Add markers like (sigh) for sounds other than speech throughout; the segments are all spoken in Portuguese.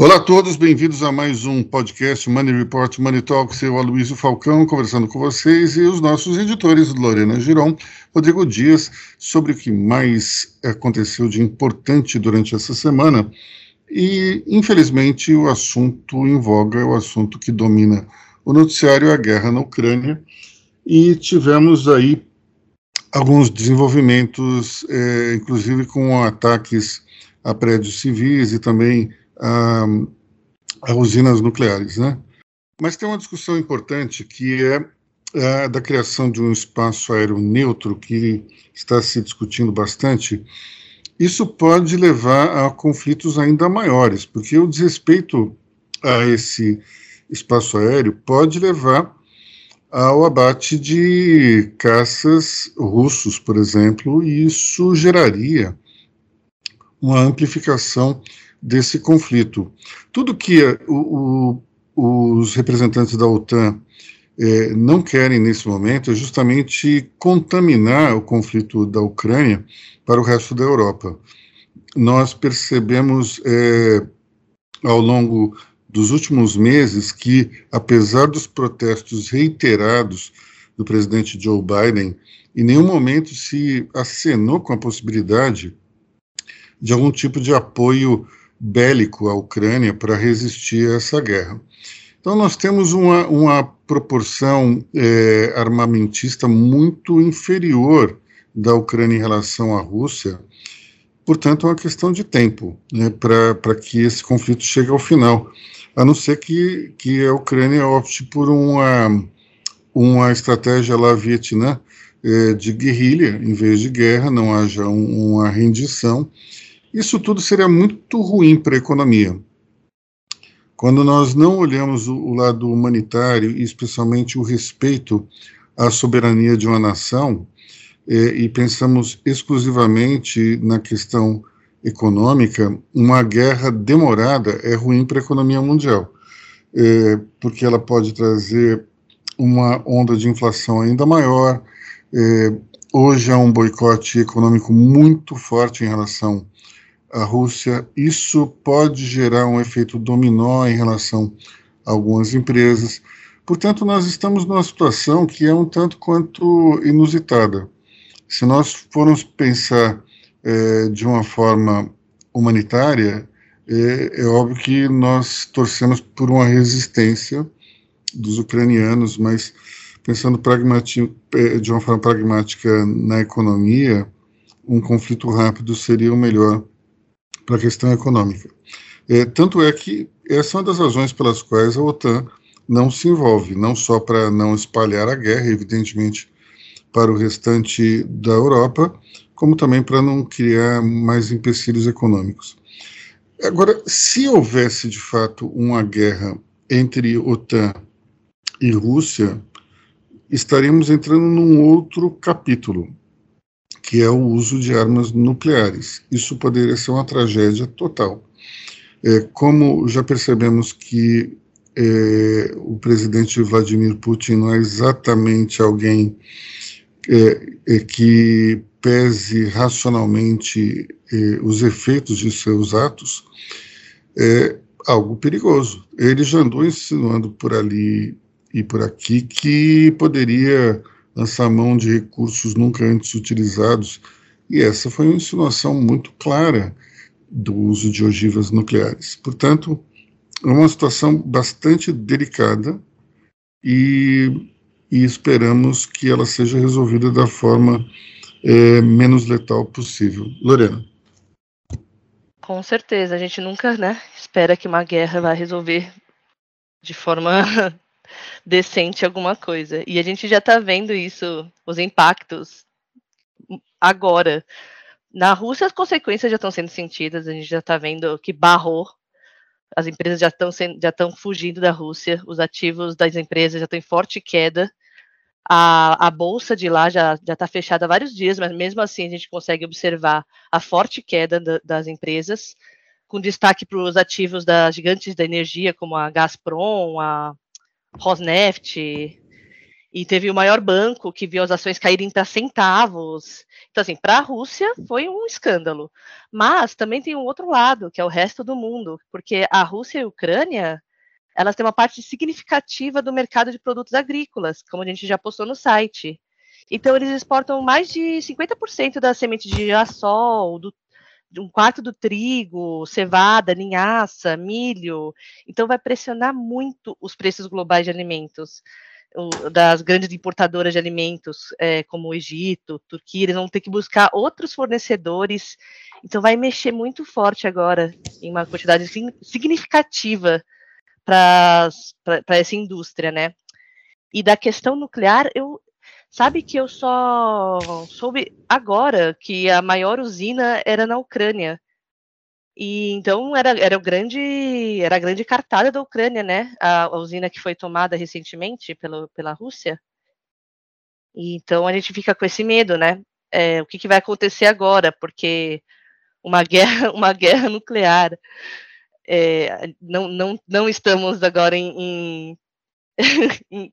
Olá a todos, bem-vindos a mais um podcast Money Report Money Talks. Eu, Aloysio Falcão, conversando com vocês e os nossos editores, Lorena Giron, Rodrigo Dias, sobre o que mais aconteceu de importante durante essa semana. E, infelizmente, o assunto em voga é o assunto que domina o noticiário, a guerra na Ucrânia. E tivemos aí alguns desenvolvimentos, é, inclusive com ataques a prédios civis e também a, a usinas nucleares, né? Mas tem uma discussão importante que é a da criação de um espaço aéreo neutro que está se discutindo bastante. Isso pode levar a conflitos ainda maiores, porque o desrespeito a esse espaço aéreo pode levar ao abate de caças russos, por exemplo, e isso geraria uma amplificação desse conflito. Tudo que o, o, os representantes da OTAN é, não querem nesse momento é justamente contaminar o conflito da Ucrânia para o resto da Europa. Nós percebemos é, ao longo dos últimos meses que, apesar dos protestos reiterados do presidente Joe Biden, em nenhum momento se acenou com a possibilidade de algum tipo de apoio bélico à Ucrânia para resistir a essa guerra. Então, nós temos uma, uma proporção é, armamentista muito inferior da Ucrânia em relação à Rússia, portanto, é uma questão de tempo né, para que esse conflito chegue ao final, a não ser que, que a Ucrânia opte por uma, uma estratégia lá Vietnã é, de guerrilha, em vez de guerra, não haja um, uma rendição isso tudo seria muito ruim para a economia. Quando nós não olhamos o, o lado humanitário, e especialmente o respeito à soberania de uma nação, é, e pensamos exclusivamente na questão econômica, uma guerra demorada é ruim para a economia mundial, é, porque ela pode trazer uma onda de inflação ainda maior. É, hoje há um boicote econômico muito forte em relação a Rússia, isso pode gerar um efeito dominó em relação a algumas empresas. Portanto, nós estamos numa situação que é um tanto quanto inusitada. Se nós formos pensar é, de uma forma humanitária, é, é, óbvio que nós torcemos por uma resistência dos ucranianos, mas pensando é, de uma forma pragmática na economia, um conflito rápido seria o melhor para a questão econômica. É, tanto é que essa é uma das razões pelas quais a OTAN não se envolve, não só para não espalhar a guerra, evidentemente, para o restante da Europa, como também para não criar mais empecilhos econômicos. Agora, se houvesse de fato uma guerra entre OTAN e Rússia, estaríamos entrando num outro capítulo, que é o uso de armas nucleares. Isso poderia ser uma tragédia total. É, como já percebemos que é, o presidente Vladimir Putin não é exatamente alguém é, é que pese racionalmente é, os efeitos de seus atos, é algo perigoso. Ele já andou insinuando por ali e por aqui que poderia lançar mão de recursos nunca antes utilizados, e essa foi uma insinuação muito clara do uso de ogivas nucleares. Portanto, é uma situação bastante delicada e, e esperamos que ela seja resolvida da forma é, menos letal possível. Lorena. Com certeza, a gente nunca né, espera que uma guerra vá resolver de forma (laughs) decente alguma coisa. E a gente já está vendo isso, os impactos agora. Na Rússia, as consequências já estão sendo sentidas, a gente já está vendo que barrou, as empresas já estão já estão fugindo da Rússia, os ativos das empresas já estão em forte queda. A, a bolsa de lá já está fechada há vários dias, mas mesmo assim a gente consegue observar a forte queda da, das empresas, com destaque para os ativos das gigantes da energia, como a Gazprom, a Rosneft. E teve o maior banco que viu as ações caírem para centavos. Então, assim, para a Rússia foi um escândalo. Mas também tem um outro lado, que é o resto do mundo, porque a Rússia e a Ucrânia, elas têm uma parte significativa do mercado de produtos agrícolas, como a gente já postou no site. Então, eles exportam mais de 50% da semente de girassol, do, um quarto do trigo, cevada, linhaça, milho. Então, vai pressionar muito os preços globais de alimentos. Das grandes importadoras de alimentos, é, como o Egito, Turquia, eles vão ter que buscar outros fornecedores. Então, vai mexer muito forte agora em uma quantidade significativa para essa indústria, né? E da questão nuclear, eu, Sabe que eu só soube agora que a maior usina era na Ucrânia. E então era, era o grande era a grande cartada da Ucrânia, né? A, a usina que foi tomada recentemente pelo, pela Rússia. E, então a gente fica com esse medo, né? É, o que, que vai acontecer agora? Porque uma (laughs) guerra, uma guerra nuclear. É, não, não, não estamos agora em, (laughs) em,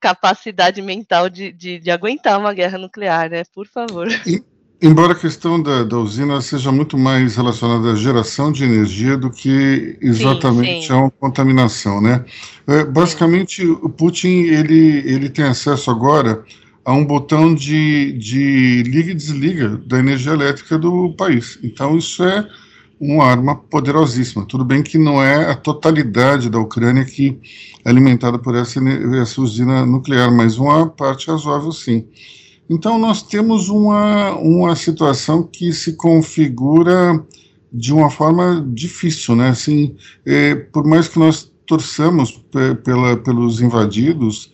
capacidade mental de, de, de, aguentar uma guerra nuclear, né? Por favor. E, embora a questão da, da, usina seja muito mais relacionada à geração de energia do que exatamente sim, sim. a uma contaminação, né? É, basicamente, sim. o Putin ele, ele tem acesso agora a um botão de, de liga e desliga da energia elétrica do país. Então, isso é uma arma poderosíssima. Tudo bem que não é a totalidade da Ucrânia que é alimentada por essa, essa usina nuclear, mas uma parte razoável sim. Então nós temos uma, uma situação que se configura de uma forma difícil, né? Assim, é, por mais que nós torçamos pela, pelos invadidos,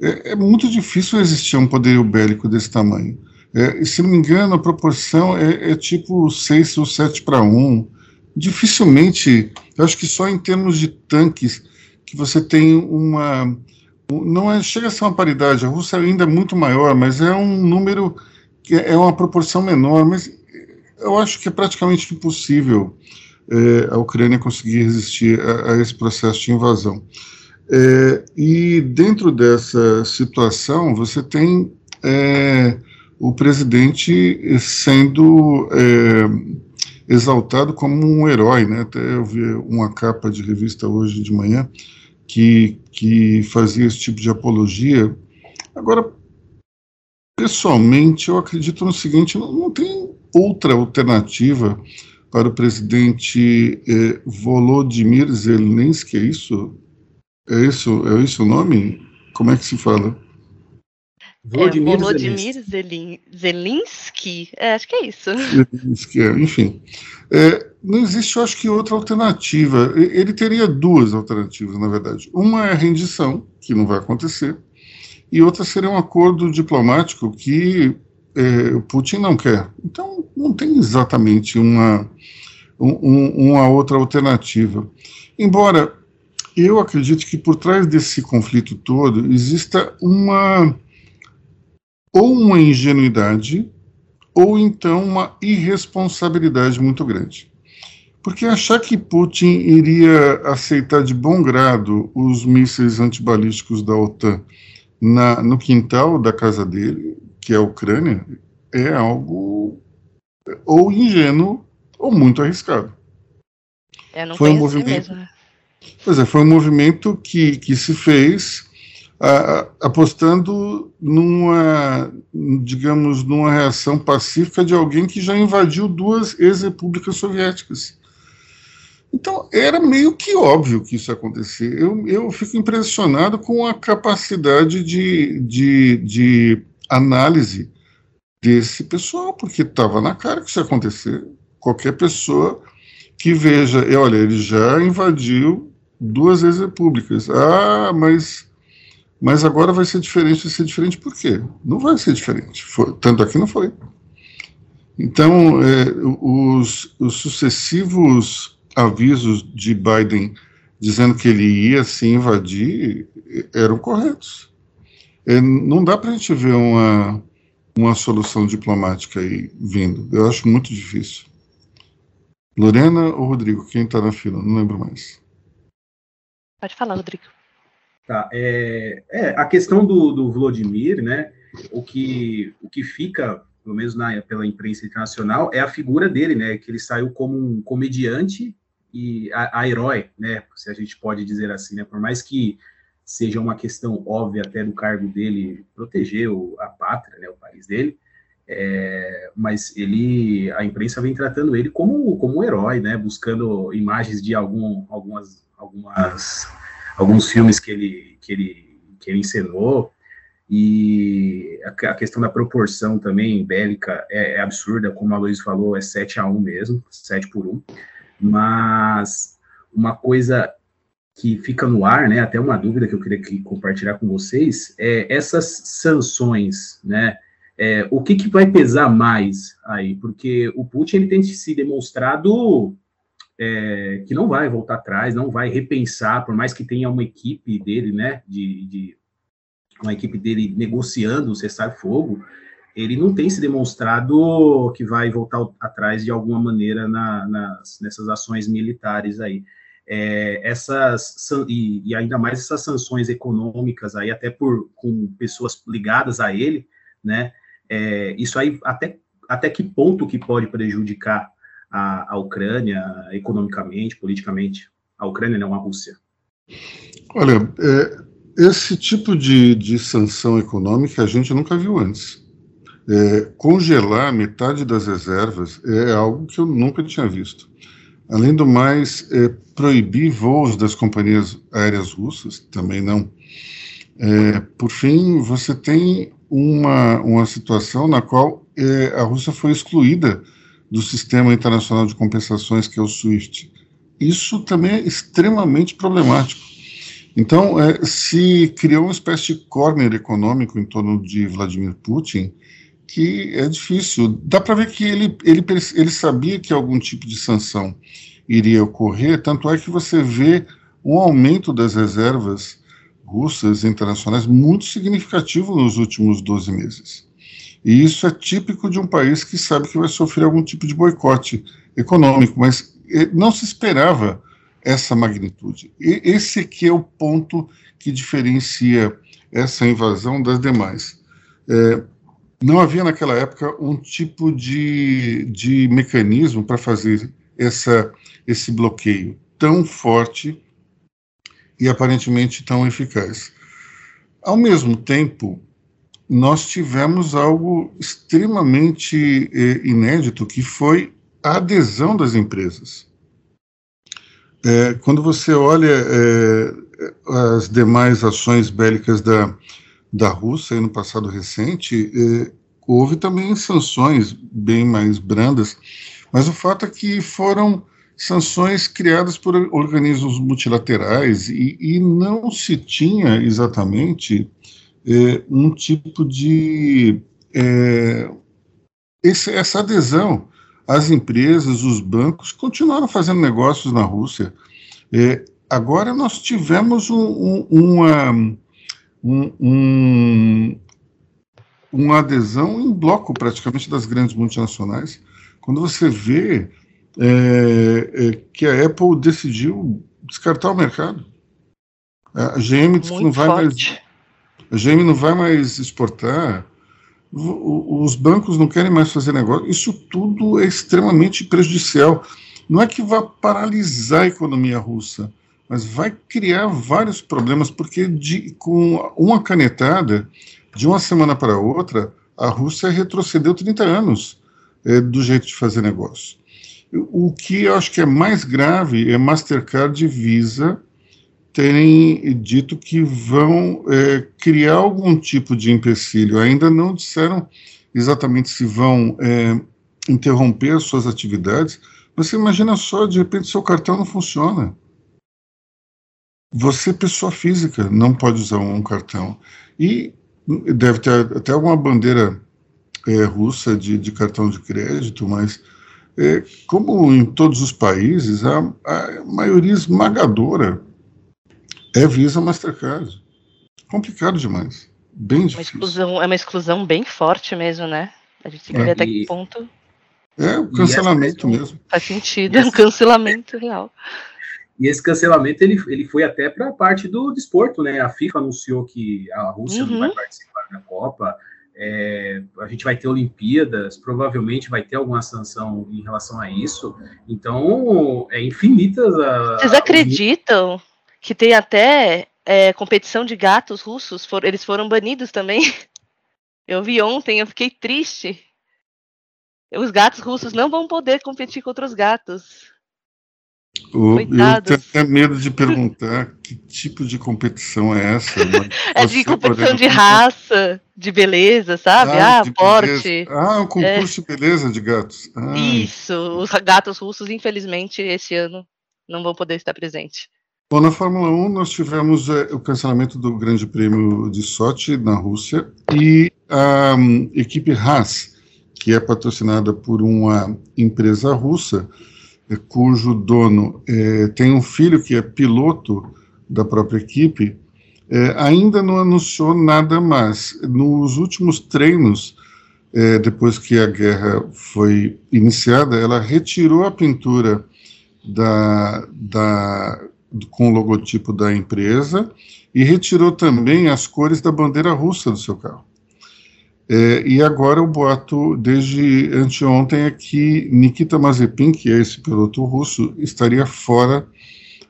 é, é muito difícil existir um poderio bélico desse tamanho. É, se não me engano, a proporção é, é tipo 6 ou 7 para 1. Dificilmente, acho que só em termos de tanques que você tem uma. Não é, chega a ser uma paridade, a Rússia ainda é muito maior, mas é um número que é uma proporção menor, mas eu acho que é praticamente impossível é, a Ucrânia conseguir resistir a, a esse processo de invasão. É, e dentro dessa situação, você tem é, o presidente sendo é, exaltado como um herói, né? Até eu vi uma capa de revista hoje de manhã que, que fazia esse tipo de apologia. Agora, pessoalmente, eu acredito no seguinte: não, não tem outra alternativa para o presidente é, Volodymyr Zelensky, é isso? É isso, é isso o nome? Como é que se fala? Vladimir, é, Volodymyr Zelensky. É, acho que é isso. Zelensky, é, enfim. É, não existe, eu acho que, outra alternativa. Ele teria duas alternativas, na verdade. Uma é a rendição, que não vai acontecer, e outra seria um acordo diplomático que é, o Putin não quer. Então, não tem exatamente uma, um, uma outra alternativa. Embora eu acredite que por trás desse conflito todo exista uma ou uma ingenuidade ou então uma irresponsabilidade muito grande. Porque achar que Putin iria aceitar de bom grado os mísseis antibalísticos da OTAN na, no quintal da casa dele, que é a Ucrânia, é algo ou ingênuo ou muito arriscado. Foi um movimento. Mesmo. Né? Pois é, foi um movimento que, que se fez apostando numa, digamos, numa reação pacífica de alguém que já invadiu duas ex-repúblicas soviéticas. Então, era meio que óbvio que isso ia acontecer. Eu, eu fico impressionado com a capacidade de, de, de análise desse pessoal, porque estava na cara que isso ia acontecer. Qualquer pessoa que veja, olha, ele já invadiu duas ex-repúblicas. Ah, mas mas agora vai ser diferente. Vai ser diferente por quê? Não vai ser diferente. Foi, tanto aqui não foi. Então, é, os, os, sucessivos avisos de Biden dizendo que ele ia se invadir eram corretos. É, não dá para a gente ver uma, uma solução diplomática aí vindo. Eu acho muito difícil. Lorena ou Rodrigo? Quem está na fila? Não lembro mais. Pode falar, Rodrigo. Tá, é, é a questão do, do Vladimir, né? O que, o que fica, pelo menos na, pela imprensa internacional, é a figura dele, né? Que ele saiu como um comediante e a, a herói, né? Se a gente pode dizer assim, né? Por mais que seja uma questão óbvia até do cargo dele proteger o, a pátria, né? O país dele, é, mas ele, a imprensa vem tratando ele como, como um herói, né? Buscando imagens de algum, algumas, algumas, alguns filmes que ele, que ele, que ele encenou. E a, a questão da proporção também bélica é, é, absurda, como a Luiz falou, é 7 a 1 mesmo, 7 por 1. Mas uma coisa que fica no ar, né, até uma dúvida que eu queria compartilhar com vocês, é essas sanções, né, é, o que, que vai pesar mais aí? Porque o Putin ele tem se demonstrado é, que não vai voltar atrás, não vai repensar, por mais que tenha uma equipe dele, né, de, de uma equipe dele negociando o cessar-fogo, ele não tem se demonstrado que vai voltar atrás de alguma maneira na, nas, nessas ações militares aí. É, essas e, e, ainda mais essas sanções econômicas aí, até por com pessoas ligadas a ele, né? É, isso aí até, até que ponto que pode prejudicar a, a Ucrânia economicamente, politicamente? A Ucrânia não a Rússia. Olha, é, esse tipo de, de sanção econômica a gente nunca viu antes. É, congelar metade das reservas é algo que eu nunca tinha visto. Além do mais, é, proibir voos das companhias aéreas russas, também não. É, por fim, você tem uma, uma situação na qual é, a Rússia foi excluída do sistema internacional de compensações, que é o SWIFT. Isso também é extremamente problemático. Então, é, se criou uma espécie de corner econômico em torno de Vladimir Putin, que é difícil. Dá para ver que ele, ele, ele sabia que algum tipo de sanção iria ocorrer, tanto é que você vê um aumento das reservas russas internacionais muito significativo nos últimos 12 meses. E isso é típico de um país que sabe que vai sofrer algum tipo de boicote econômico, mas eh, não se esperava essa magnitude. E esse aqui é o ponto que diferencia essa invasão das demais. É, não havia naquela época um tipo de, de mecanismo para fazer essa, esse bloqueio tão forte e aparentemente tão eficaz. Ao mesmo tempo, nós tivemos algo extremamente eh, inédito, que foi a adesão das empresas. É, quando você olha é, as demais ações bélicas da, da Rússia no passado recente, é, houve também sanções bem mais brandas, mas o fato é que foram sanções criadas por organismos multilaterais e, e não se tinha exatamente é, um tipo de é, esse, essa adesão. As empresas, os bancos continuaram fazendo negócios na Rússia. É, agora nós tivemos um, um, uma, um, um, uma adesão em bloco praticamente das grandes multinacionais. Quando você vê é, é, que a Apple decidiu descartar o mercado. A GM disse que não vai forte. mais. A GM não vai mais exportar. Os bancos não querem mais fazer negócio. Isso tudo é extremamente prejudicial. Não é que vá paralisar a economia russa, mas vai criar vários problemas, porque de, com uma canetada, de uma semana para outra, a Rússia retrocedeu 30 anos é, do jeito de fazer negócio. O que eu acho que é mais grave é Mastercard e Visa terem dito que vão é, criar algum tipo de empecilho. Ainda não disseram exatamente se vão é, interromper as suas atividades. Você imagina só, de repente, seu cartão não funciona. Você, pessoa física, não pode usar um cartão. E deve ter até alguma bandeira é, russa de, de cartão de crédito, mas é, como em todos os países, a, a maioria esmagadora é Visa Mastercard. Complicado demais. Bem difícil. Uma exclusão, é uma exclusão bem forte mesmo, né? A gente tem que é. ver até que ponto. É, o cancelamento mesmo. Faz sentido, é um cancelamento real. E esse cancelamento ele, ele foi até para a parte do desporto, né? A FIFA anunciou que a Rússia uhum. não vai participar da Copa. É, a gente vai ter Olimpíadas, provavelmente vai ter alguma sanção em relação a isso. Então, é infinitas a. Vocês acreditam que tem até é, competição de gatos russos? For, eles foram banidos também? (laughs) Eu vi ontem, eu fiquei triste. Os gatos russos não vão poder competir contra os gatos. O, eu tenho até medo de perguntar (laughs) que tipo de competição é essa. (laughs) é de competição de raça, de beleza, sabe? Ah, ah porte. Ah, um concurso é. de beleza de gatos. Ai. Isso, os gatos russos, infelizmente, esse ano não vão poder estar presentes. Bom, na Fórmula 1 nós tivemos é, o cancelamento do Grande Prêmio de Sochi na Rússia e a um, equipe Haas, que é patrocinada por uma empresa russa, é, cujo dono é, tem um filho que é piloto da própria equipe, ainda não anunciou nada mais. Nos últimos treinos, depois que a guerra foi iniciada, ela retirou a pintura da, da com o logotipo da empresa e retirou também as cores da bandeira russa do seu carro. É, e agora o boato, desde anteontem, é que Nikita Mazepin, que é esse piloto russo, estaria fora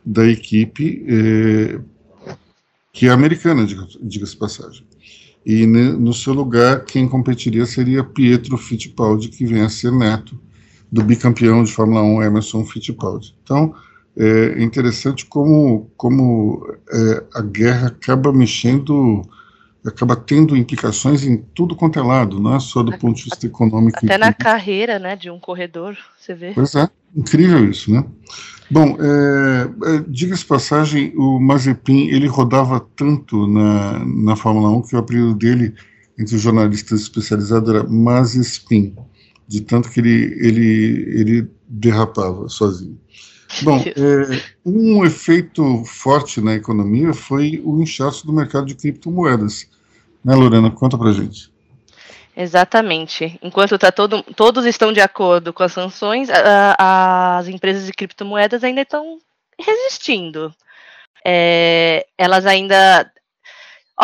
da equipe, é, que é americana, diga-se passagem. E no seu lugar, quem competiria seria Pietro Fittipaldi, que vem a ser neto do bicampeão de Fórmula 1 Emerson Fittipaldi. Então, é interessante como, como é, a guerra acaba mexendo, acaba tendo implicações em tudo quanto é lado, não é só do ponto de vista econômico. Até na carreira né, de um corredor, você vê. Pois é, incrível isso, né? Bom, é, é, diga-se passagem, o Mazepin, ele rodava tanto na, na Fórmula 1 que o apelido dele, entre os jornalistas especializados, era Mazespin, de tanto que ele, ele, ele derrapava sozinho. Bom, (laughs) é, um efeito forte na economia foi o inchaço do mercado de criptomoedas. Né, Lorena? Conta pra gente. Exatamente. Enquanto tá todo, todos estão de acordo com as sanções, a, a, as empresas de criptomoedas ainda estão resistindo. É, elas ainda.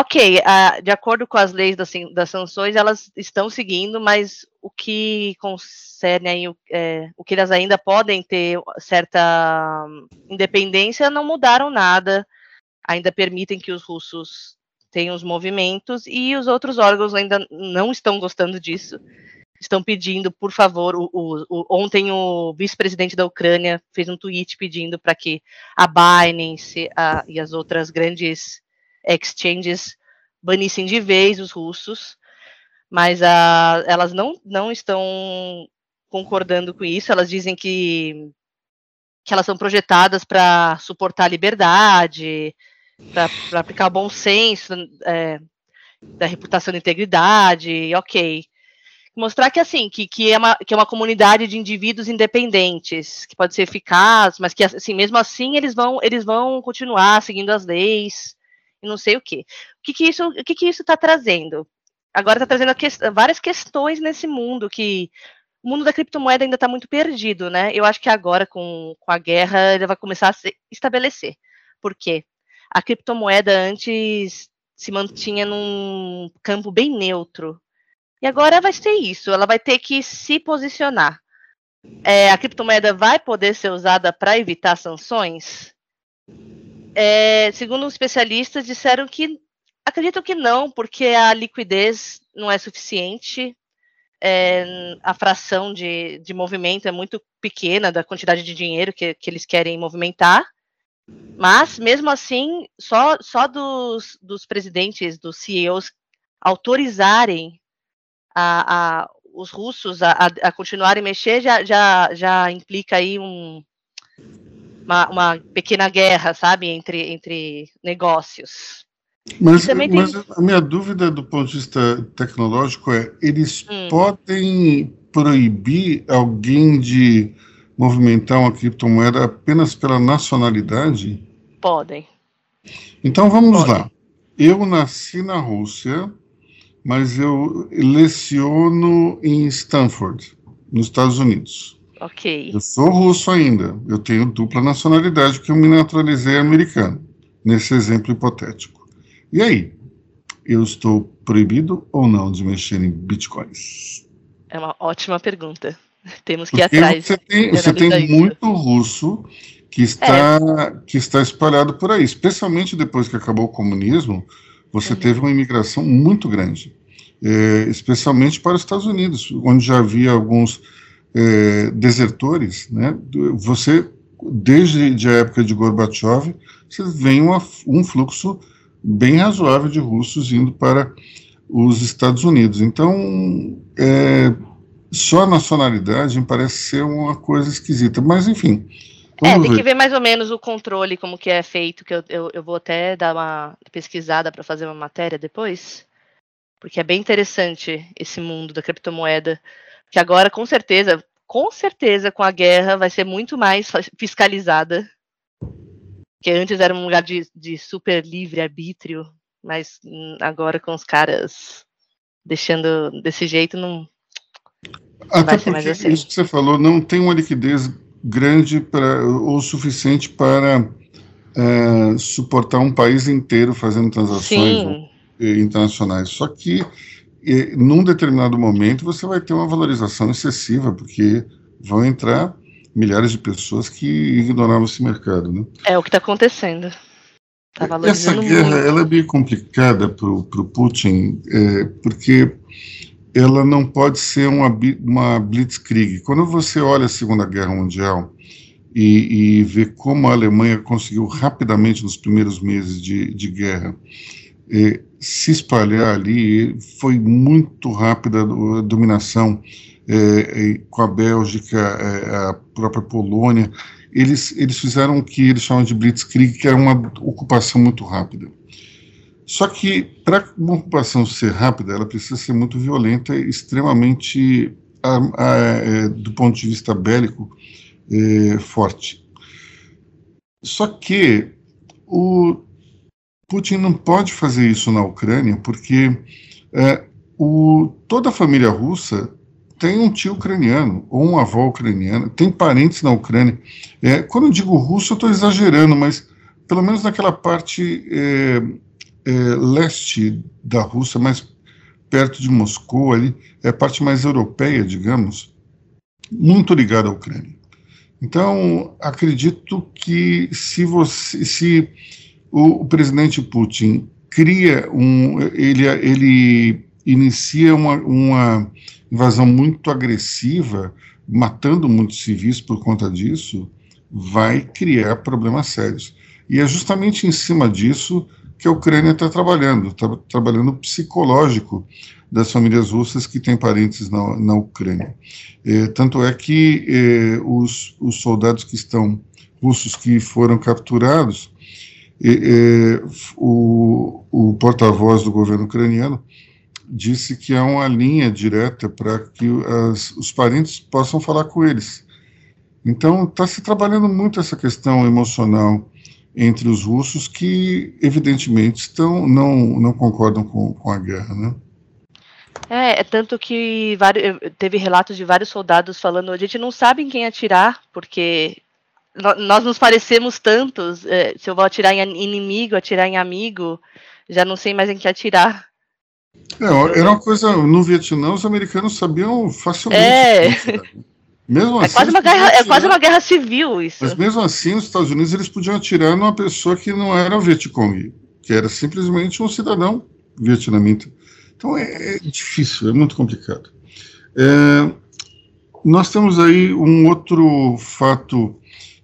Ok, a, de acordo com as leis das, das sanções, elas estão seguindo, mas o que concerne aí, é, o que elas ainda podem ter certa independência, não mudaram nada, ainda permitem que os russos tenham os movimentos e os outros órgãos ainda não estão gostando disso. Estão pedindo, por favor, o, o, o ontem o vice-presidente da Ucrânia fez um tweet pedindo para que a Binance a, e as outras grandes exchanges banissem de vez os russos mas a, elas não, não estão concordando com isso, elas dizem que, que elas são projetadas para suportar a liberdade, para aplicar bom senso é, da reputação de integridade, ok. Mostrar que assim, que, que, é uma, que é uma comunidade de indivíduos independentes, que pode ser eficaz, mas que assim, mesmo assim eles vão, eles vão continuar seguindo as leis e não sei o quê. O que, que isso o que, que isso está trazendo? agora está trazendo que, várias questões nesse mundo que o mundo da criptomoeda ainda está muito perdido, né? Eu acho que agora, com, com a guerra, ele vai começar a se estabelecer. Por quê? A criptomoeda antes se mantinha num campo bem neutro. E agora vai ser isso, ela vai ter que se posicionar. É, a criptomoeda vai poder ser usada para evitar sanções? É, segundo especialistas, disseram que Acredito que não, porque a liquidez não é suficiente. É, a fração de, de movimento é muito pequena da quantidade de dinheiro que, que eles querem movimentar. Mas, mesmo assim, só, só dos, dos presidentes, dos CEOs, autorizarem a, a, os russos a, a, continuarem mexer já, já, já implica aí um, uma, uma pequena guerra, sabe, entre, entre negócios. Mas, mas a minha dúvida do ponto de vista tecnológico é: eles hum. podem proibir alguém de movimentar uma criptomoeda apenas pela nacionalidade? Podem. Então vamos podem. lá. Eu nasci na Rússia, mas eu leciono em Stanford, nos Estados Unidos. Ok. Eu sou russo ainda. Eu tenho dupla nacionalidade, porque eu me naturalizei americano, nesse exemplo hipotético. E aí? Eu estou proibido ou não de mexer em bitcoins? É uma ótima pergunta. (laughs) Temos que ir porque atrás. Você tem, você tem muito russo que está, é. que está espalhado por aí, especialmente depois que acabou o comunismo, você uhum. teve uma imigração muito grande, é, especialmente para os Estados Unidos, onde já havia alguns é, desertores, né? Você, desde a época de Gorbachev, você vem uma, um fluxo bem razoável de russos indo para os Estados Unidos. Então, é, só a nacionalidade me parece ser uma coisa esquisita, mas enfim. É, tem ver. que ver mais ou menos o controle, como que é feito, que eu, eu, eu vou até dar uma pesquisada para fazer uma matéria depois, porque é bem interessante esse mundo da criptomoeda, que agora, com certeza, com certeza, com a guerra, vai ser muito mais fiscalizada, que antes era um lugar de, de super livre arbítrio, mas agora com os caras deixando desse jeito, não, Até vai ser mais assim. Isso que você falou, não tem uma liquidez grande para, ou suficiente para é, suportar um país inteiro fazendo transações internacionais. Só que, e, num determinado momento, você vai ter uma valorização excessiva, porque vão entrar milhares de pessoas que ignoravam esse mercado. Né? É o que está acontecendo. Tá Essa guerra ela é bem complicada para o Putin, é, porque ela não pode ser uma, uma blitzkrieg. Quando você olha a Segunda Guerra Mundial e, e vê como a Alemanha conseguiu rapidamente nos primeiros meses de, de guerra eh, se espalhar ali, foi muito rápida a dominação eh, com a Bélgica, eh, a própria Polônia. Eles, eles fizeram o que eles chamam de blitzkrieg, que era uma ocupação muito rápida. Só que, para uma ocupação ser rápida, ela precisa ser muito violenta extremamente, a, a, é, do ponto de vista bélico, é, forte. Só que o Putin não pode fazer isso na Ucrânia, porque é, o, toda a família russa tem um tio ucraniano ou uma avó ucraniana, tem parentes na Ucrânia. É, quando eu digo russo, eu estou exagerando, mas pelo menos naquela parte é, é, leste da Rússia, mais perto de Moscou, ali, é a parte mais europeia, digamos, muito ligada à Ucrânia. Então, acredito que se você, se o, presidente Putin cria um, ele, ele inicia uma, uma invasão muito agressiva, matando muitos civis por conta disso, vai criar problemas sérios. E é justamente em cima disso que a Ucrânia está trabalhando, está trabalhando psicológico das famílias russas que têm parentes na, na Ucrânia. É, tanto é que é, os, os, soldados que estão russos que foram capturados, é, o, o porta-voz do governo ucraniano disse que há uma linha direta para que as, os parentes possam falar com eles. Então está se trabalhando muito essa questão emocional entre os russos que, evidentemente, estão, não, não concordam com, com a guerra, né? É, é tanto que vários, teve relatos de vários soldados falando, a gente não sabe em quem atirar, porque nós nos parecemos tantos, é, se eu vou atirar em inimigo, atirar em amigo, já não sei mais em que atirar. É, era uma coisa, no Vietnã os americanos sabiam facilmente. É. Mesmo é assim, quase uma guerra, é quase uma guerra civil isso. Mas mesmo assim, os Estados Unidos eles podiam atirar numa pessoa que não era Vietcong, que era simplesmente um cidadão vietnamita. Então é, é difícil, é muito complicado. É, nós temos aí um outro fato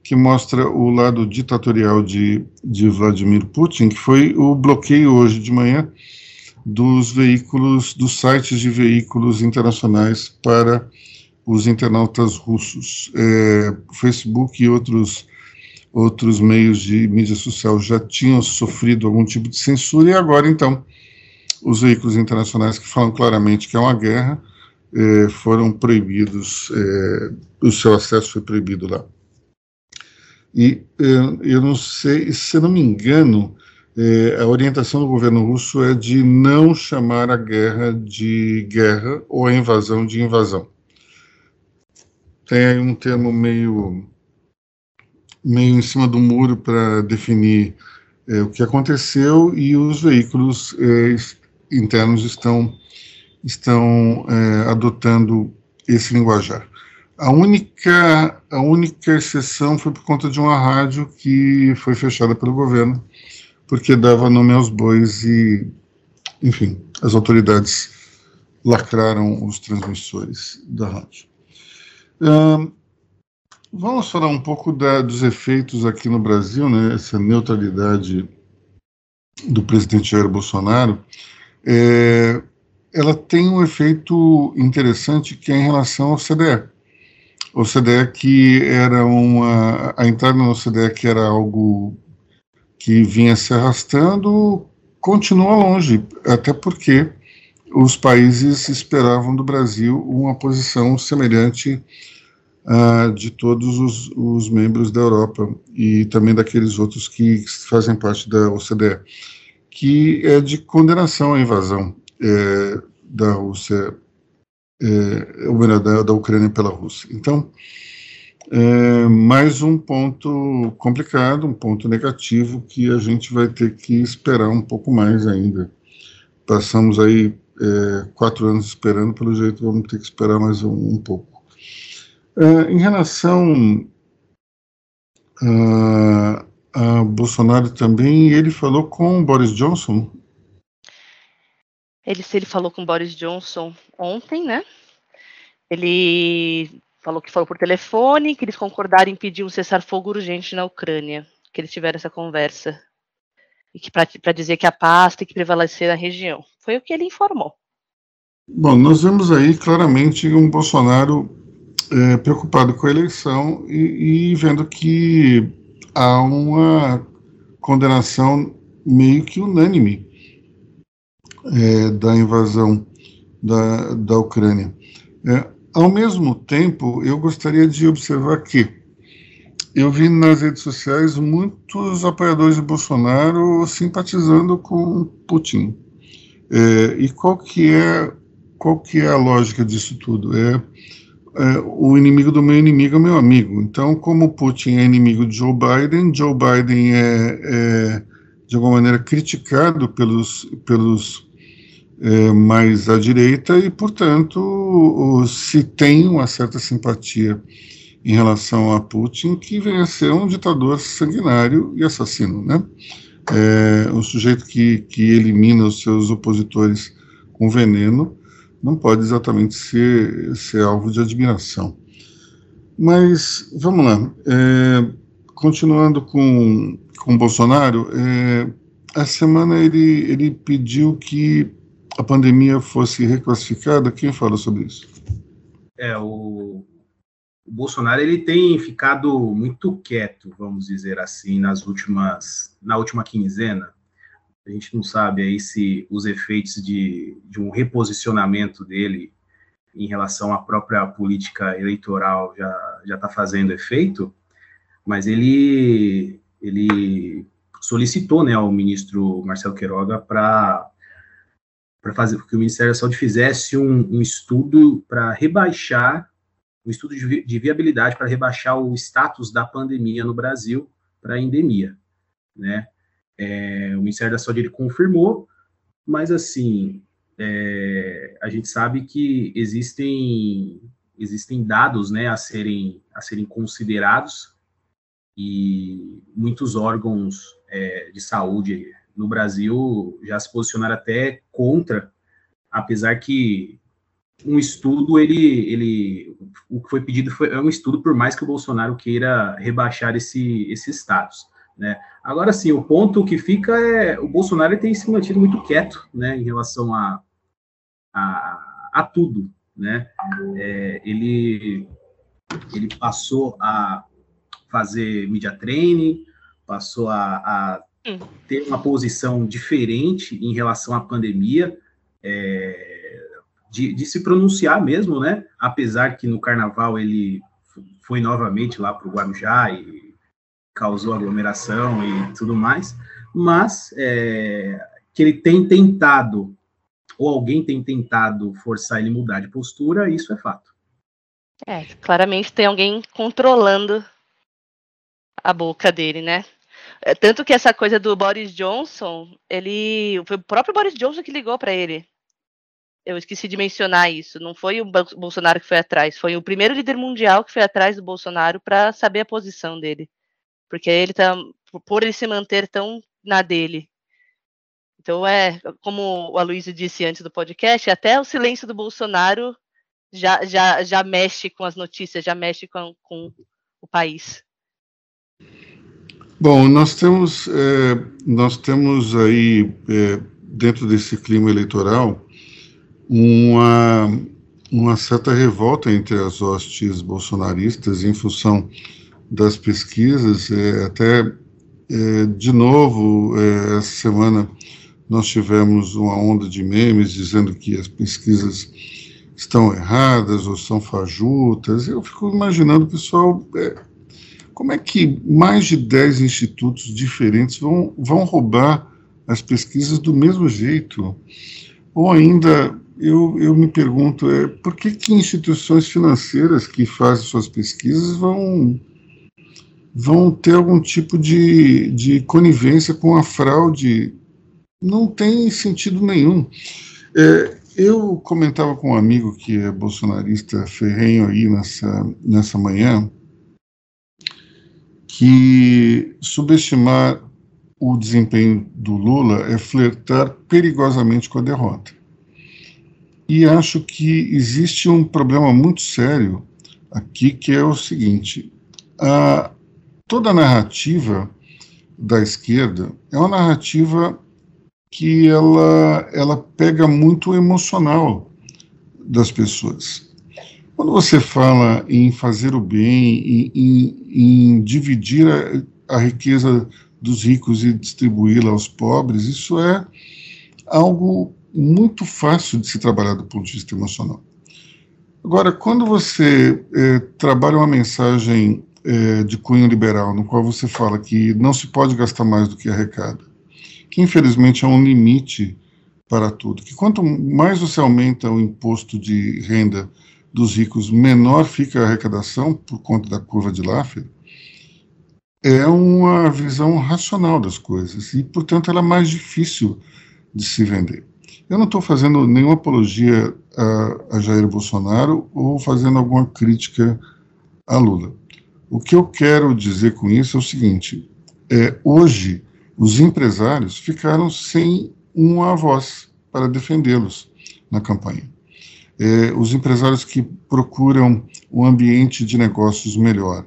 que mostra o lado ditatorial de, de Vladimir Putin, que foi o bloqueio hoje de manhã dos veículos, dos sites de veículos internacionais para os internautas russos. É, Facebook e outros, outros meios de mídia social já tinham sofrido algum tipo de censura, e agora, então, os veículos internacionais que falam claramente que é uma guerra é, foram proibidos, é, o seu acesso foi proibido lá. E é, eu não sei, se não me engano, é, a orientação do governo russo é de não chamar a guerra de guerra ou a invasão de invasão. tem aí um termo meio, meio em cima do muro para definir é, o que aconteceu e os veículos internos estão, estão adotando esse linguajar. A única, a única exceção foi por conta de uma rádio que foi fechada pelo governo, porque dava nome aos bois e, enfim, as autoridades lacraram os transmissores da rádio. vamos falar um pouco da, dos efeitos aqui no Brasil, né, essa neutralidade do presidente Jair Bolsonaro. É, ela tem um efeito interessante que é em relação ao CDE. O que era uma. A entrada no que era algo que vinha se arrastando, continua longe, até porque os países esperavam do Brasil uma posição semelhante uh, de todos os, os, membros da Europa e também daqueles outros que fazem parte da OCDE, que é de condenação à invasão é, da Rússia é, da, da Ucrânia pela Rússia. Então, é, mais um ponto complicado, um ponto negativo que a gente vai ter que esperar um pouco mais ainda. Passamos aí é, quatro anos esperando, pelo jeito vamos ter que esperar mais um, um pouco. Em relação a, a, Bolsonaro também, ele falou com Boris Johnson ele, ele falou com Boris Johnson ontem, né? Ele falou que falou por telefone, que eles concordaram em pedir um cessar-fogo urgente na Ucrânia, que eles tiveram essa conversa. E que para dizer que a paz tem que prevalecer na região. Foi o que ele informou. Bom, nós vemos aí claramente um Bolsonaro é, preocupado com a eleição e, e vendo que há uma condenação meio que unânime é, da invasão da, da Ucrânia. É, ao mesmo tempo, eu gostaria de observar que eu vi nas redes sociais muitos apoiadores de Bolsonaro simpatizando com Putin. É, e qual que é qual que é a lógica disso tudo? É, é, o inimigo do meu inimigo é meu amigo. Então, como Putin é inimigo de Joe Biden, Joe Biden é, é de alguma maneira criticado pelos pelos é, mais à direita e, portanto, se tem uma certa simpatia em relação a Putin, que vem a ser um ditador sanguinário e assassino, né? É, um sujeito que, que elimina os seus opositores com veneno não pode exatamente ser, ser alvo de admiração. Mas, vamos lá, é, continuando com, com Bolsonaro, é, a semana ele, ele pediu que a pandemia fosse reclassificada? Quem fala sobre isso? É, o, o Bolsonaro ele tem ficado muito quieto, vamos dizer assim, nas últimas, na última quinzena. A gente não sabe aí se os efeitos de, de um reposicionamento dele em relação à própria política eleitoral já já está fazendo efeito, mas ele ele solicitou, né, ao ministro Marcelo Queiroga para para fazer que o Ministério da Saúde fizesse um, um estudo para rebaixar um estudo de, de viabilidade para rebaixar o status da pandemia no Brasil para endemia, né? É, o Ministério da Saúde ele confirmou, mas assim é, a gente sabe que existem existem dados, né, a serem a serem considerados e muitos órgãos é, de saúde no Brasil já se posicionaram até contra, apesar que um estudo, ele, ele, o que foi pedido foi é um estudo, por mais que o Bolsonaro queira rebaixar esse, esse status, né? Agora, sim, o ponto que fica é, o Bolsonaro tem se mantido muito quieto, né, em relação a, a, a tudo, né? É, ele, ele passou a fazer media training, passou a, a ter uma posição diferente em relação à pandemia, é, de, de, se pronunciar mesmo, né? Apesar que no carnaval ele foi novamente lá para o Guarujá e causou aglomeração e tudo mais, mas é, que ele tem tentado, ou alguém tem tentado forçar ele mudar de postura, isso é fato. É, claramente tem alguém controlando a boca dele, né? É, tanto que essa coisa do Boris Johnson, ele. Foi o próprio Boris Johnson que ligou para ele. Eu esqueci de mencionar isso. Não foi o Bolsonaro que foi atrás, foi o primeiro líder mundial que foi atrás do Bolsonaro para saber a posição dele. Porque ele tá. Por ele se manter tão na dele. Então é, como o Aloysio disse antes do podcast, até o silêncio do Bolsonaro já, já, já mexe com as notícias, já mexe com, com o país. Bom, nós temos, é, nós temos aí, é, dentro desse clima eleitoral, uma, uma certa revolta entre as hostes bolsonaristas em função das pesquisas. É, até, é, de novo, é, essa semana, nós tivemos uma onda de memes dizendo que as pesquisas estão erradas ou são fajutas. Eu fico imaginando, pessoal, é, como é que mais de 10 institutos diferentes vão, vão roubar as pesquisas do mesmo jeito? Ou ainda, eu, eu me pergunto, é, por que, que instituições financeiras que fazem suas pesquisas vão, vão ter algum tipo de, de conivência com a fraude? Não tem sentido nenhum. É, eu comentava com um amigo que é bolsonarista ferrenho aí nessa, nessa manhã que subestimar o desempenho do Lula é flertar perigosamente com a derrota. E acho que existe um problema muito sério aqui, que é o seguinte: a, toda a narrativa da esquerda é uma narrativa que ela, ela pega muito o emocional das pessoas. Quando você fala em fazer o bem, em, em, em dividir a, a, riqueza dos ricos e distribuí-la aos pobres, isso é algo muito fácil de se trabalhar do ponto de vista emocional. Agora, quando você é, trabalha uma mensagem é, de cunho liberal, no qual você fala que não se pode gastar mais do que arrecada, que infelizmente é um limite para tudo. Que quanto mais você aumenta o imposto de renda dos ricos, menor fica a arrecadação por conta da curva de Laffer, é uma visão racional das coisas e, portanto, ela é mais difícil de se vender. Eu não estou fazendo nenhuma apologia a, a Jair Bolsonaro ou fazendo alguma crítica a Lula. O que eu quero dizer com isso é o seguinte: é, hoje os empresários ficaram sem uma voz para defendê-los na campanha. É, os empresários que procuram um ambiente de negócios melhor,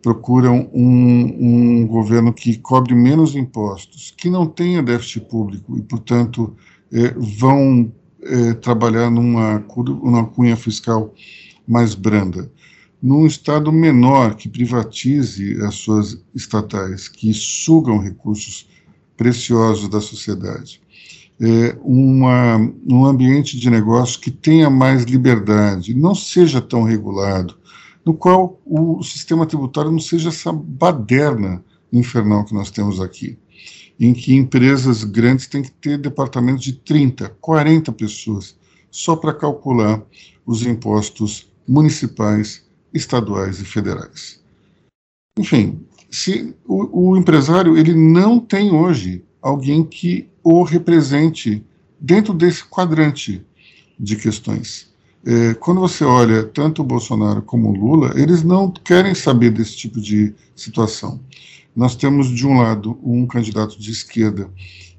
procuram um, um, governo que cobre menos impostos, que não tenha déficit público e, portanto, é, vão é, trabalhar numa, numa cunha fiscal mais branda num Estado menor que privatize as suas estatais, que sugam recursos preciosos da sociedade. É uma, um ambiente de negócio que tenha mais liberdade, não seja tão regulado, no qual o sistema tributário não seja essa baderna infernal que nós temos aqui, em que empresas grandes têm que ter departamentos de 30, 40 pessoas só para calcular os impostos municipais estaduais e federais. Enfim, se o, o, empresário ele não tem hoje alguém que o represente dentro desse quadrante de questões. É, quando você olha tanto o Bolsonaro como o Lula, eles não querem saber desse tipo de situação. Nós temos, de um lado, um candidato de esquerda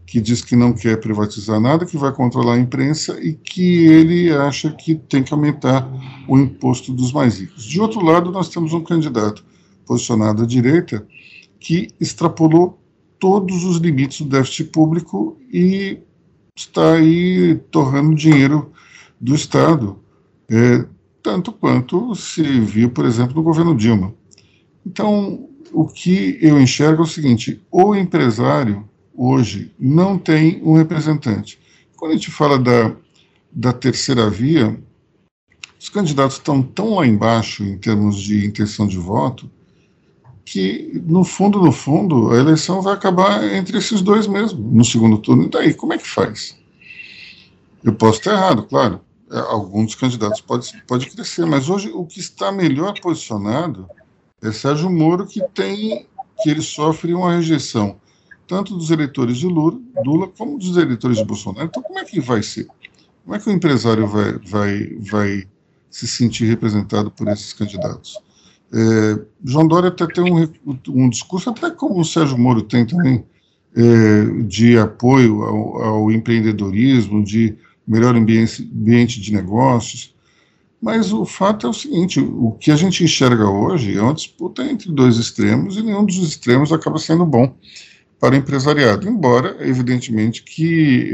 que diz que não quer privatizar nada, que vai controlar a imprensa e que ele acha que tem que aumentar o imposto dos mais ricos. De outro lado, nós temos um candidato posicionado à direita que extrapolou todos os limites do déficit público e está aí torrando dinheiro do Estado, é, tanto quanto se viu, por exemplo, no governo Dilma. Então, o que eu enxergo é o seguinte: o empresário hoje não tem um representante. Quando a gente fala da, da terceira via, os candidatos estão tão lá embaixo em termos de intenção de voto que, no fundo, no fundo, a eleição vai acabar entre esses dois mesmo, no segundo turno. E daí, como é que faz? Eu posso estar errado, claro. é, alguns candidatos pode, pode crescer, mas hoje o que está melhor posicionado é Sérgio Moro, que tem que ele sofre uma rejeição tanto dos eleitores de Lula, Lula como dos eleitores de Bolsonaro. Então, como é que vai ser? Como é que o empresário vai, vai, vai se sentir representado por esses candidatos? É, João Dória até tem um, um, discurso, até como o Sérgio Moro tem também, é, de apoio ao, ao, empreendedorismo, de melhor ambiente, ambiente de negócios. Mas o fato é o seguinte: o que a gente enxerga hoje é uma disputa entre dois extremos e nenhum dos extremos acaba sendo bom para o empresariado, embora, evidentemente, que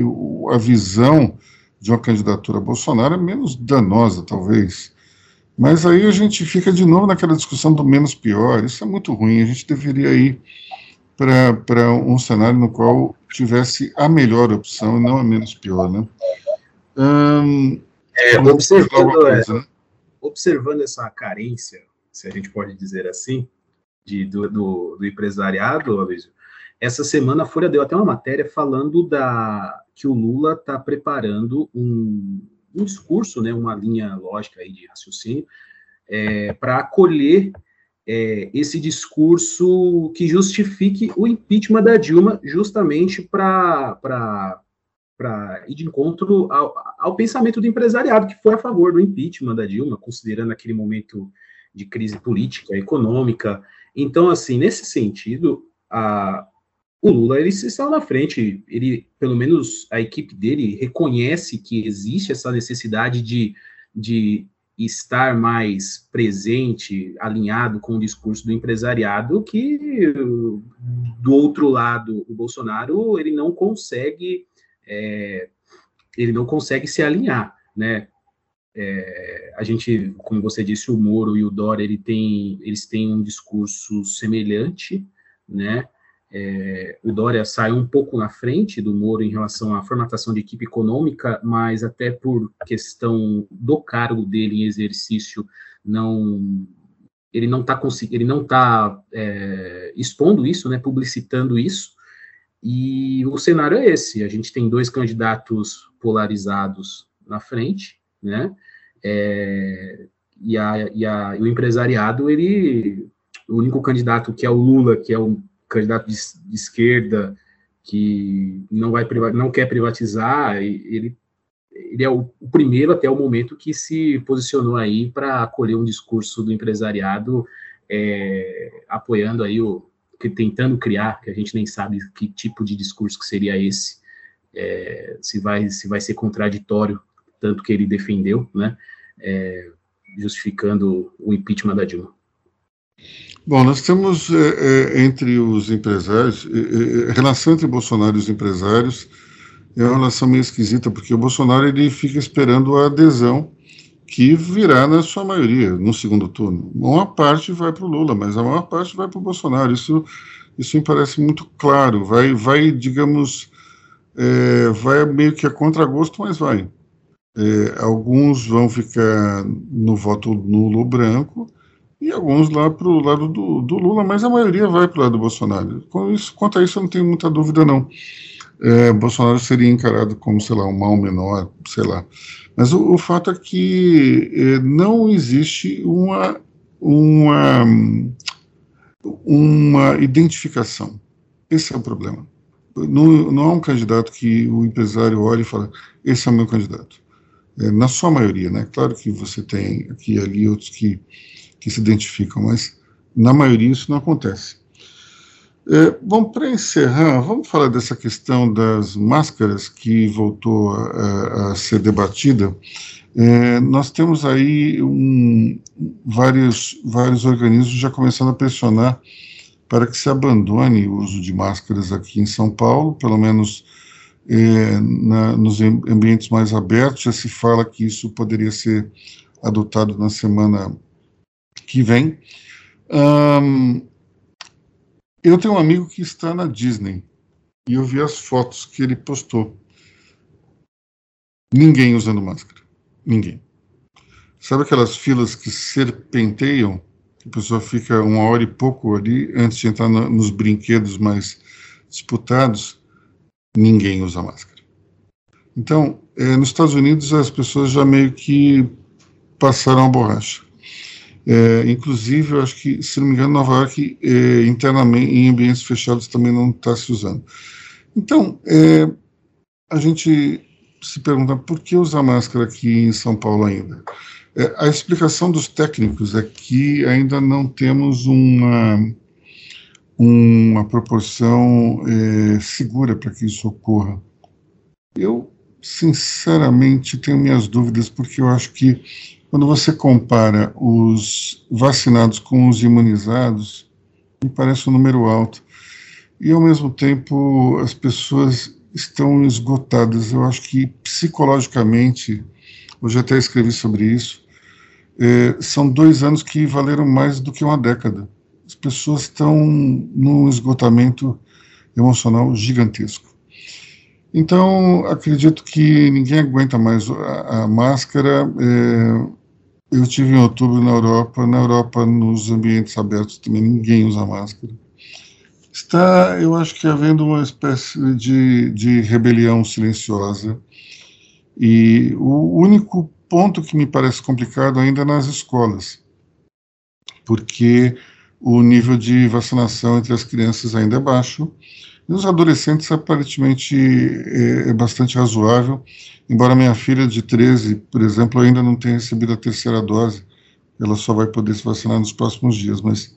a visão de uma candidatura a Bolsonaro é menos danosa, talvez. Mas aí a gente fica de novo naquela discussão do menos pior. Isso é muito ruim. A gente deveria ir para um cenário no qual tivesse a melhor opção e não a menos pior, né? Hum, é, observando, coisa, né? observando essa carência, se a gente pode dizer assim, de, do, do, do empresariado, Aloysio, essa semana a Folha deu até uma matéria falando da que o Lula está preparando um, um, discurso, né, uma linha lógica aí de raciocínio, é, para acolher é, esse discurso que justifique o impeachment da Dilma, justamente para ir de encontro ao, ao, pensamento do empresariado, que foi a favor do impeachment da Dilma, considerando aquele momento de crise política, econômica. Então, assim, nesse sentido, a, o Lula ele está na frente, ele pelo menos a equipe dele reconhece que existe essa necessidade de, de estar mais presente, alinhado com o discurso do empresariado, que do outro lado o Bolsonaro ele não consegue é, ele não consegue se alinhar, né? É, a gente, como você disse, o Moro e o Dória ele tem, eles têm um discurso semelhante, né? É, o Dória sai um pouco na frente do Moro em relação à formatação de equipe econômica, mas até por questão do cargo dele em exercício, não ele não está ele não tá é, expondo isso, né, publicitando isso. E o cenário é esse: a gente tem dois candidatos polarizados na frente, né? É, e, a, e, a, e o empresariado, ele, o único candidato que é o Lula, que é o candidato de, de esquerda que não vai não quer privatizar, ele ele é o, o primeiro até o momento que se posicionou aí para acolher um discurso do empresariado é, apoiando aí o que tentando criar, que a gente nem sabe que tipo de discurso que seria esse, é, se vai se vai ser contraditório tanto que ele defendeu, né, é, justificando o impeachment da Dilma. Bom, nós temos é, é, entre os empresários, é, a relação entre Bolsonaro e os empresários é uma relação meio esquisita, porque o Bolsonaro ele fica esperando a adesão que virá na sua maioria no segundo turno. Uma parte vai para o Lula, mas a maior parte vai para o Bolsonaro. Isso, isso me parece muito claro. Vai, vai digamos, vai meio que a contragosto, mas vai. Alguns vão ficar no voto nulo branco, e alguns lá para o lado do, do, Lula, mas a maioria vai para o lado do Bolsonaro. Isso, quanto a isso, eu não tenho muita dúvida, não. É, Bolsonaro seria encarado como, sei lá, um mal menor, sei lá. Mas o, o fato é que é, não existe uma, uma, uma identificação. Esse é o problema. Não, não há um candidato que o empresário olhe e fala, esse é o meu candidato. É, na sua maioria, né? Claro que você tem aqui e ali outros que que se identificam, mas na maioria isso não acontece. É, bom, para encerrar, vamos falar dessa questão das máscaras que voltou a, a ser debatida. É, nós temos aí um, vários, vários organismos já começando a pressionar para que se abandone o uso de máscaras aqui em São Paulo, pelo menos é, na, nos ambientes mais abertos. Já se fala que isso poderia ser adotado na semana que vem. Um, eu tenho um amigo que está na Disney e eu vi as fotos que ele postou. Ninguém usando máscara. Ninguém. Sabe aquelas filas que serpenteiam? A pessoa fica uma hora e pouco ali antes de entrar no, nos brinquedos mais disputados? Ninguém usa máscara. Então, é, nos Estados Unidos as pessoas já meio que passaram a borracha. É, inclusive, eu acho que, se não me engano, Nova York, é, internamente, em ambientes fechados, também não está se usando. Então, é, a gente se pergunta por que usar máscara aqui em São Paulo ainda. É, a explicação dos técnicos é que ainda não temos uma, uma proporção é, segura para que isso ocorra. Eu, sinceramente, tenho minhas dúvidas, porque eu acho que quando você compara os vacinados com os imunizados, me parece um número alto. E, ao mesmo tempo, as pessoas estão esgotadas. Eu acho que, psicologicamente, hoje até escrevi sobre isso, é, são dois anos que valeram mais do que uma década. As pessoas estão num esgotamento emocional gigantesco. Então, acredito que ninguém aguenta mais a, a máscara. É, eu tive em outubro na Europa. Na Europa, nos ambientes abertos, também ninguém usa máscara. Está, eu acho que havendo uma espécie de, de rebelião silenciosa. E o único ponto que me parece complicado ainda é nas escolas, porque o nível de vacinação entre as crianças ainda é baixo. E os adolescentes, aparentemente, é, é bastante razoável Embora minha filha de 13, por exemplo, ainda não tenha recebido a terceira dose, ela só vai poder se vacinar nos próximos dias, mas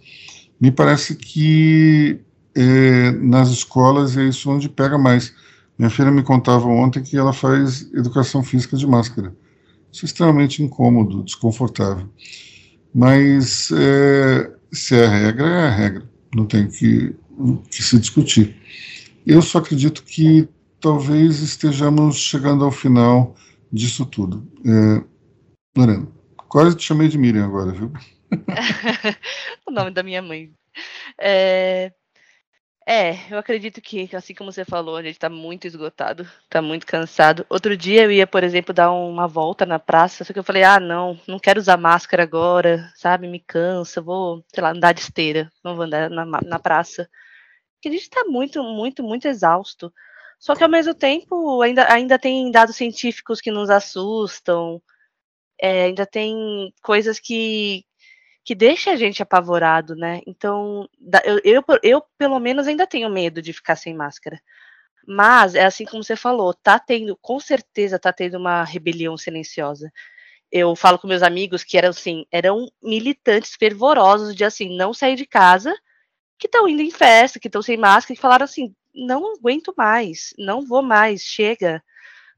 me parece que é, nas escolas é isso onde pega mais. Minha filha me contava ontem que ela faz educação física de máscara. Isso é extremamente incômodo, desconfortável. Mas é, se é a regra, é a regra. Não tem que, que se discutir. Eu só acredito que talvez estejamos chegando ao final disso tudo. É, Lorena, quase te chamei de Miriam agora, viu? (laughs) o nome da minha mãe. É, é, eu acredito que, assim como você falou, a gente está muito esgotado, está muito cansado. Outro dia eu ia, por exemplo, dar uma volta na praça, só que eu falei, ah, não, não quero usar máscara agora, sabe, me cansa, vou, sei lá, andar de esteira, não vou andar na, na praça. Porque a gente está muito, muito, muito exausto. Só que ao mesmo tempo ainda, ainda tem dados científicos que nos assustam, é, ainda tem coisas que, que deixam a gente apavorado, né? Então, eu, eu, eu, pelo menos ainda tenho medo de ficar sem máscara. Mas é assim como você falou, tá tendo, com certeza tá tendo uma rebelião silenciosa. Eu falo com meus amigos que eram assim, eram militantes fervorosos de assim, não sair de casa, que estão indo em festa, que estão sem máscara, e falaram assim, não aguento mais, não vou mais, chega.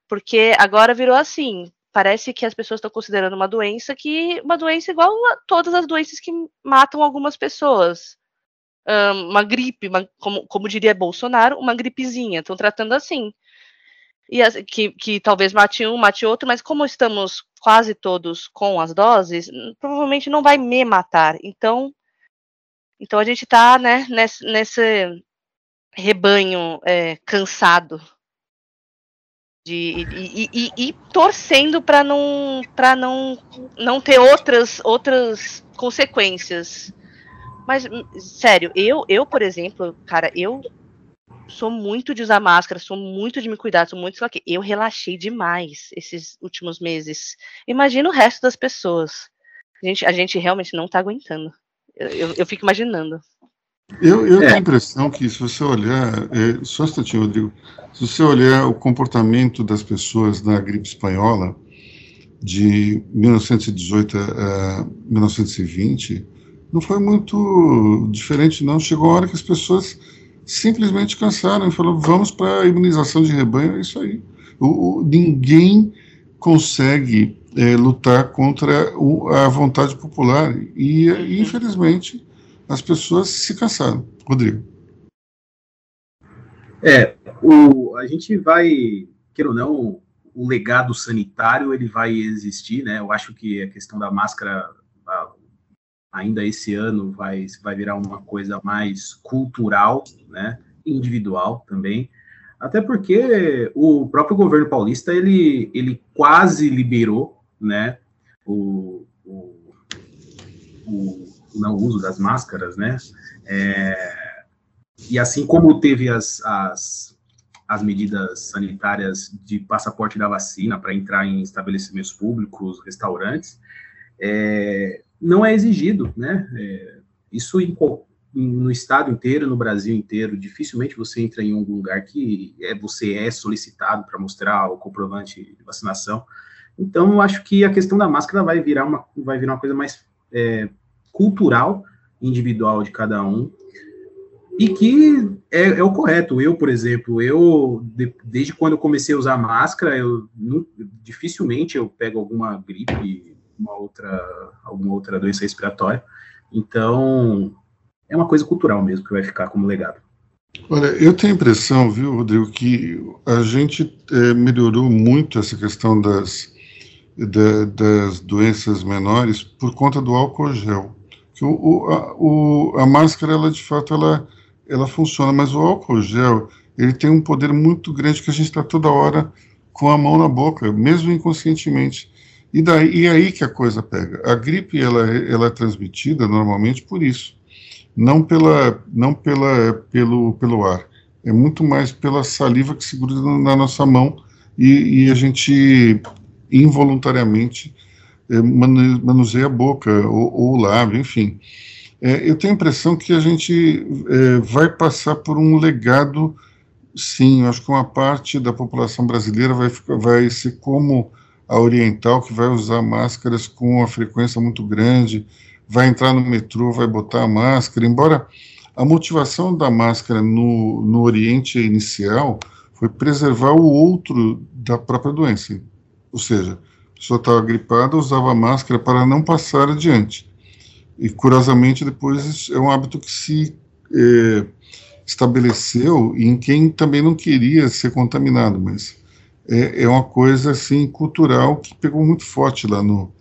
Porque agora virou assim, parece que as pessoas estão considerando uma doença que uma doença igual a todas as doenças que matam algumas pessoas. Um, uma gripe, uma, como, como diria Bolsonaro, uma gripezinha, estão tratando assim. E as, que, que talvez mate um, mate outro, mas como estamos quase todos com as doses, provavelmente não vai me matar. Então, então a gente está né, nesse, nesse, rebanho é, cansado de, e, e, e torcendo para não para não não ter outras outras consequências. Mas sério, eu eu por exemplo, cara, eu sou muito de usar máscara, sou muito de me cuidar, sou muito só que eu relaxei demais esses últimos meses. Imagina o resto das pessoas. A gente, a gente realmente não tá aguentando. Eu, eu, eu fico imaginando. Eu, eu é. tenho a impressão que, se você olhar, é, só um instantinho, Rodrigo, se você olhar o comportamento das pessoas na gripe espanhola, de 1918 a 1920, não foi muito diferente, não. Chegou a hora que as pessoas simplesmente cansaram e falaram: vamos para a imunização de rebanho, é isso aí. O, o, ninguém consegue é, lutar contra o, a vontade popular. E, infelizmente, as pessoas se cansaram. Rodrigo. É, o, a gente vai, queira ou não, o legado sanitário ele vai existir, né? Eu acho que a questão da máscara ainda esse ano vai, vai virar uma coisa mais cultural, né? Individual também. Até porque o próprio governo paulista ele, ele quase liberou, né? O, o, o não uso das máscaras, né? É, e assim como teve as, as, as medidas sanitárias de passaporte da vacina para entrar em estabelecimentos públicos, restaurantes, é, não é exigido, né? É, isso em, no estado inteiro, no Brasil inteiro, dificilmente você entra em algum lugar que é, você é solicitado para mostrar o comprovante de vacinação. Então, eu acho que a questão da máscara vai virar uma, vai virar uma coisa mais é, cultural, individual de cada um, e que é, é, o correto. Eu, por exemplo, eu de, desde quando eu comecei a usar máscara, eu não, dificilmente eu pego alguma gripe, uma outra, alguma outra doença respiratória. Então, é uma coisa cultural mesmo que vai ficar como legado. Olha, eu tenho a impressão, viu, Rodrigo, que a gente é, melhorou muito essa questão das, da, das doenças menores por conta do álcool gel. O, a, o, a máscara, ela de fato, ela ela funciona, mas o álcool gel, ele tem um poder muito grande que a gente está toda hora com a mão na boca, mesmo inconscientemente. E daí e aí que a coisa pega. A gripe ela, ela é transmitida normalmente por isso, não pela não pela pelo pelo ar. É muito mais pela saliva que se gruda na nossa mão e, e a gente involuntariamente manuseia a boca ou, ou o lábio, enfim. É, eu tenho a impressão que a gente é, vai passar por um legado, sim, acho que uma parte da população brasileira vai, vai ser como a oriental, que vai usar máscaras com uma frequência muito grande, vai entrar no metrô, vai botar a máscara, embora a motivação da máscara no, no Oriente inicial foi preservar o outro da própria doença, ou seja, pessoa estava gripada, usava máscara para não passar adiante. E, curiosamente, depois é um hábito que se é, estabeleceu em quem também não queria ser contaminado, mas é, é, uma coisa, assim, cultural que pegou muito forte lá no,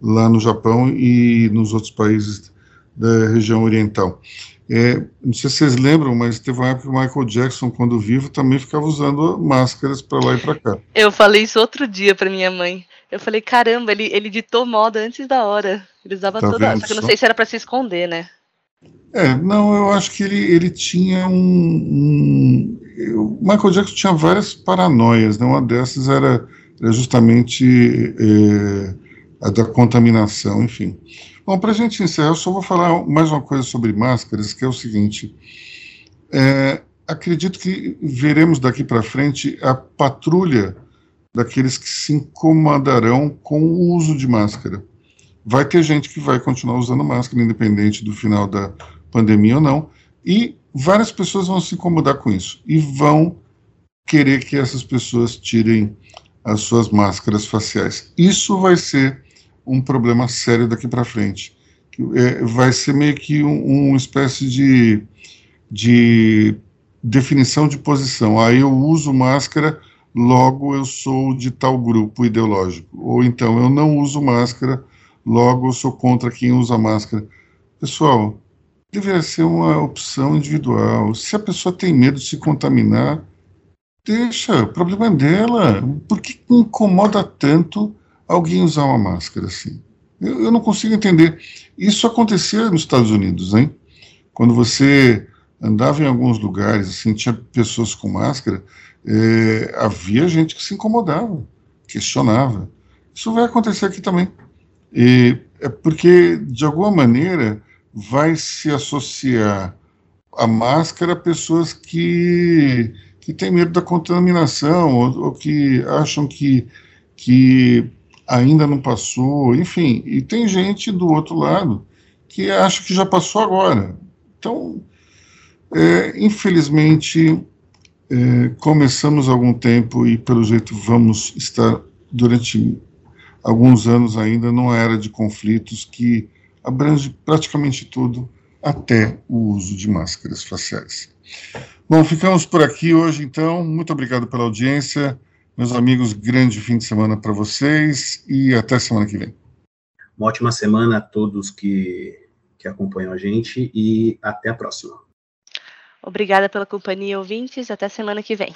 lá no Japão e nos outros países da região oriental. É, não sei se vocês lembram, mas teve uma época que o Michael Jackson, quando vivo, também ficava usando máscaras para lá e para cá. Eu falei isso outro dia para minha mãe. Eu falei, caramba, ele, ele ditou moda antes da hora. Ele usava tá toda. Só que eu não sei se era para se esconder, né? É, não, eu acho que ele, ele tinha um, um, O Michael Jackson tinha várias paranoias, né? Uma dessas era, era justamente é, a da contaminação, enfim. Bom, para a gente encerrar, eu só vou falar mais uma coisa sobre máscaras, que é o seguinte. É, acredito que veremos daqui para frente a patrulha daqueles que se incomodarão com o uso de máscara. Vai ter gente que vai continuar usando máscara, independente do final da pandemia ou não, e várias pessoas vão se incomodar com isso e vão querer que essas pessoas tirem as suas máscaras faciais. Isso vai ser um problema sério daqui para frente. É, vai ser meio que um, uma espécie de, de definição de posição. Aí eu uso máscara logo eu sou de tal grupo ideológico. Ou então eu não uso máscara, logo eu sou contra quem usa máscara. Pessoal, deveria ser uma opção individual. Se a pessoa tem medo de se contaminar, deixa, o problema é dela. Por que incomoda tanto alguém usar uma máscara assim? Eu, eu não consigo entender. Isso acontecia nos Estados Unidos, hein? Quando você andava em alguns lugares, assim, tinha pessoas com máscara, é, havia gente que se incomodava, questionava. Isso vai acontecer aqui também. E é porque, de alguma maneira, vai se associar a máscara a pessoas que, que têm medo da contaminação ou, ou que acham que, que ainda não passou, enfim. E tem gente do outro lado que acha que já passou agora. Então, é, infelizmente, é, começamos algum tempo e, pelo jeito, vamos estar durante alguns anos ainda numa era de conflitos que abrange praticamente tudo, até o uso de máscaras faciais. Bom, ficamos por aqui hoje, então. Muito obrigado pela audiência. Meus amigos, grande fim de semana para vocês e até semana que vem. Uma ótima semana a todos que, que acompanham a gente e até a próxima. Obrigada pela companhia, ouvintes. Até semana que vem.